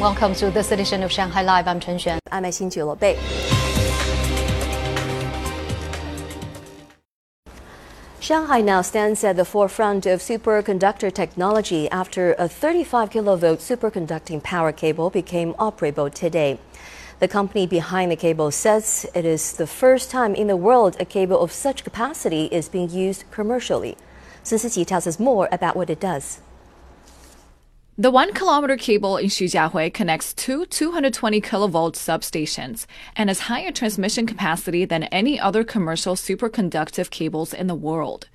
Welcome to this edition of Shanghai Live. I'm Chen Xuan. I'm Xin Bei. Shanghai now stands at the forefront of superconductor technology after a 35 kilovolt superconducting power cable became operable today. The company behind the cable says it is the first time in the world a cable of such capacity is being used commercially. Sun Siqi tells us more about what it does. The one kilometer cable in Xujiahui connects two 220 kilovolt substations and has higher transmission capacity than any other commercial superconductive cables in the world.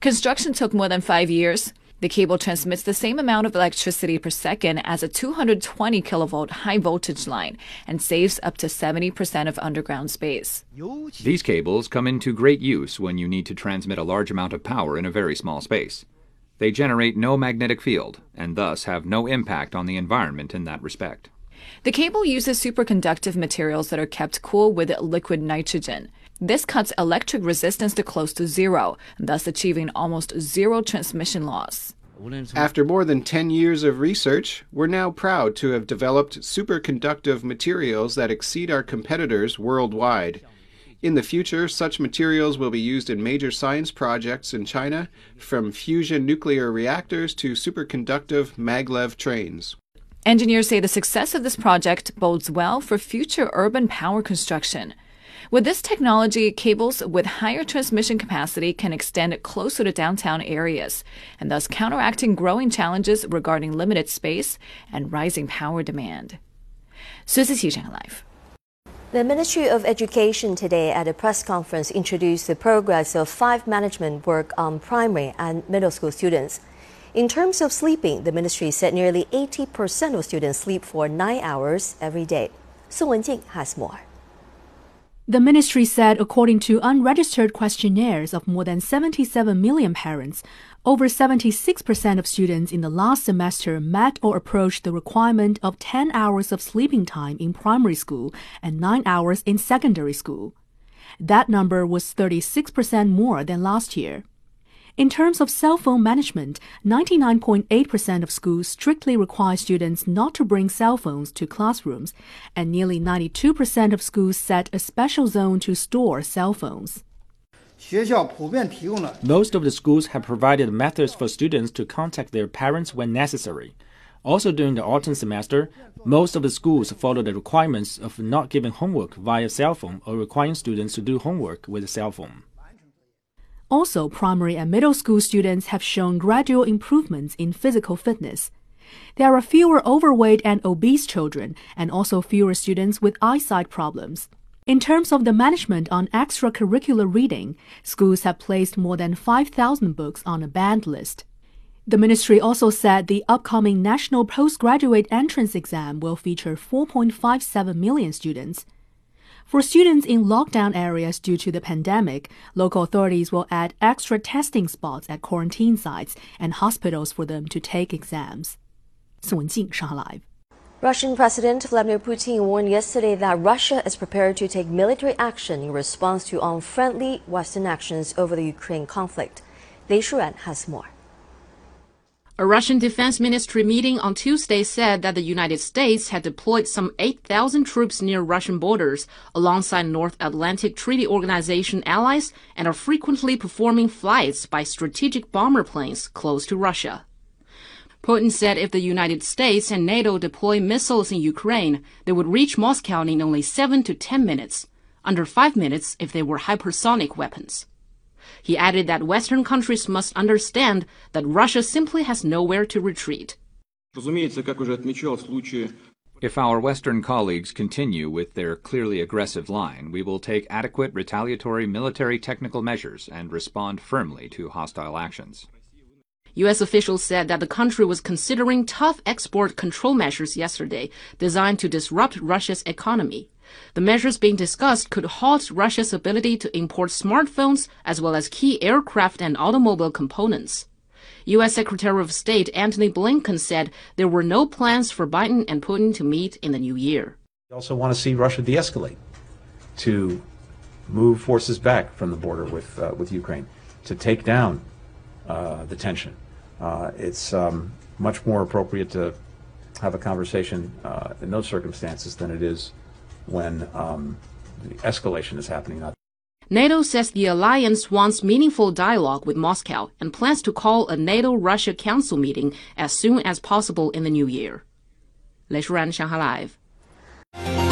Construction took more than five years. The cable transmits the same amount of electricity per second as a 220 kilovolt high voltage line and saves up to 70% of underground space. These cables come into great use when you need to transmit a large amount of power in a very small space. They generate no magnetic field and thus have no impact on the environment in that respect. The cable uses superconductive materials that are kept cool with liquid nitrogen. This cuts electric resistance to close to zero, thus achieving almost zero transmission loss. After more than 10 years of research, we're now proud to have developed superconductive materials that exceed our competitors worldwide. In the future, such materials will be used in major science projects in China, from fusion nuclear reactors to superconductive maglev trains. Engineers say the success of this project bodes well for future urban power construction. With this technology, cables with higher transmission capacity can extend closer to downtown areas, and thus counteracting growing challenges regarding limited space and rising power demand. Live. The Ministry of Education today at a press conference introduced the progress of five management work on primary and middle school students. In terms of sleeping, the ministry said nearly 80% of students sleep for nine hours every day. Su Wenjing has more. The ministry said, according to unregistered questionnaires of more than 77 million parents, over 76% of students in the last semester met or approached the requirement of 10 hours of sleeping time in primary school and 9 hours in secondary school. That number was 36% more than last year. In terms of cell phone management, 99.8% of schools strictly require students not to bring cell phones to classrooms, and nearly 92% of schools set a special zone to store cell phones. Most of the schools have provided methods for students to contact their parents when necessary. Also, during the autumn semester, most of the schools follow the requirements of not giving homework via cell phone or requiring students to do homework with a cell phone. Also, primary and middle school students have shown gradual improvements in physical fitness. There are fewer overweight and obese children, and also fewer students with eyesight problems. In terms of the management on extracurricular reading, schools have placed more than 5,000 books on a banned list. The ministry also said the upcoming national postgraduate entrance exam will feature 4.57 million students. For students in lockdown areas due to the pandemic, local authorities will add extra testing spots at quarantine sites and hospitals for them to take exams. Live. Russian President Vladimir Putin warned yesterday that Russia is prepared to take military action in response to unfriendly Western actions over the Ukraine conflict. Lei Shuran has more. A Russian Defense Ministry meeting on Tuesday said that the United States had deployed some 8,000 troops near Russian borders alongside North Atlantic Treaty Organization allies and are frequently performing flights by strategic bomber planes close to Russia. Putin said if the United States and NATO deploy missiles in Ukraine, they would reach Moscow in only 7 to 10 minutes, under 5 minutes if they were hypersonic weapons. He added that Western countries must understand that Russia simply has nowhere to retreat. If our Western colleagues continue with their clearly aggressive line, we will take adequate retaliatory military technical measures and respond firmly to hostile actions. U.S. officials said that the country was considering tough export control measures yesterday designed to disrupt Russia's economy. The measures being discussed could halt Russia's ability to import smartphones as well as key aircraft and automobile components. U.S. Secretary of State Antony Blinken said there were no plans for Biden and Putin to meet in the new year. We also want to see Russia de escalate, to move forces back from the border with, uh, with Ukraine, to take down uh, the tension Uh, it's um, much more appropriate to have a conversation uh, in those circumstances than it is when um, the escalation is happening. NATO says the alliance wants meaningful dialogue with Moscow and plans to call a NATO Russia Council meeting as soon as possible in the new year. 雷舒然，上海 Live。